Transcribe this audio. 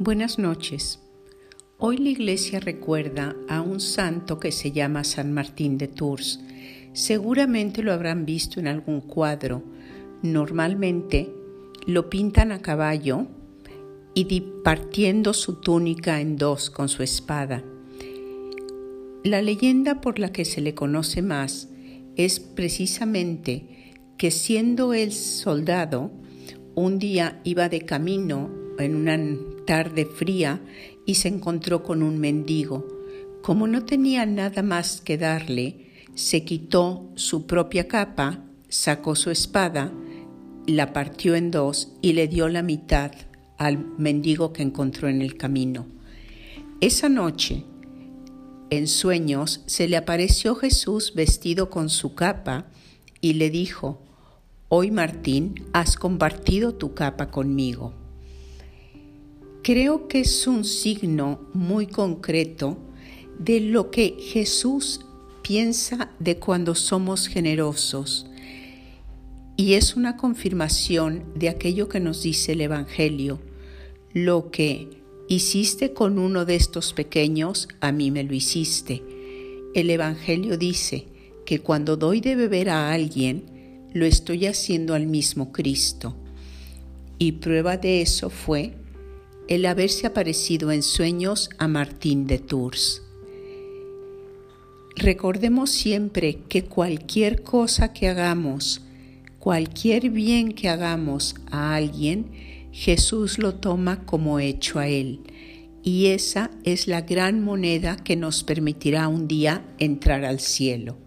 Buenas noches. Hoy la iglesia recuerda a un santo que se llama San Martín de Tours. Seguramente lo habrán visto en algún cuadro. Normalmente lo pintan a caballo y partiendo su túnica en dos con su espada. La leyenda por la que se le conoce más es precisamente que siendo él soldado, un día iba de camino en una tarde fría y se encontró con un mendigo. Como no tenía nada más que darle, se quitó su propia capa, sacó su espada, la partió en dos y le dio la mitad al mendigo que encontró en el camino. Esa noche, en sueños, se le apareció Jesús vestido con su capa y le dijo, Hoy Martín, has compartido tu capa conmigo. Creo que es un signo muy concreto de lo que Jesús piensa de cuando somos generosos y es una confirmación de aquello que nos dice el Evangelio. Lo que hiciste con uno de estos pequeños, a mí me lo hiciste. El Evangelio dice que cuando doy de beber a alguien, lo estoy haciendo al mismo Cristo. Y prueba de eso fue el haberse aparecido en sueños a Martín de Tours. Recordemos siempre que cualquier cosa que hagamos, cualquier bien que hagamos a alguien, Jesús lo toma como hecho a Él. Y esa es la gran moneda que nos permitirá un día entrar al cielo.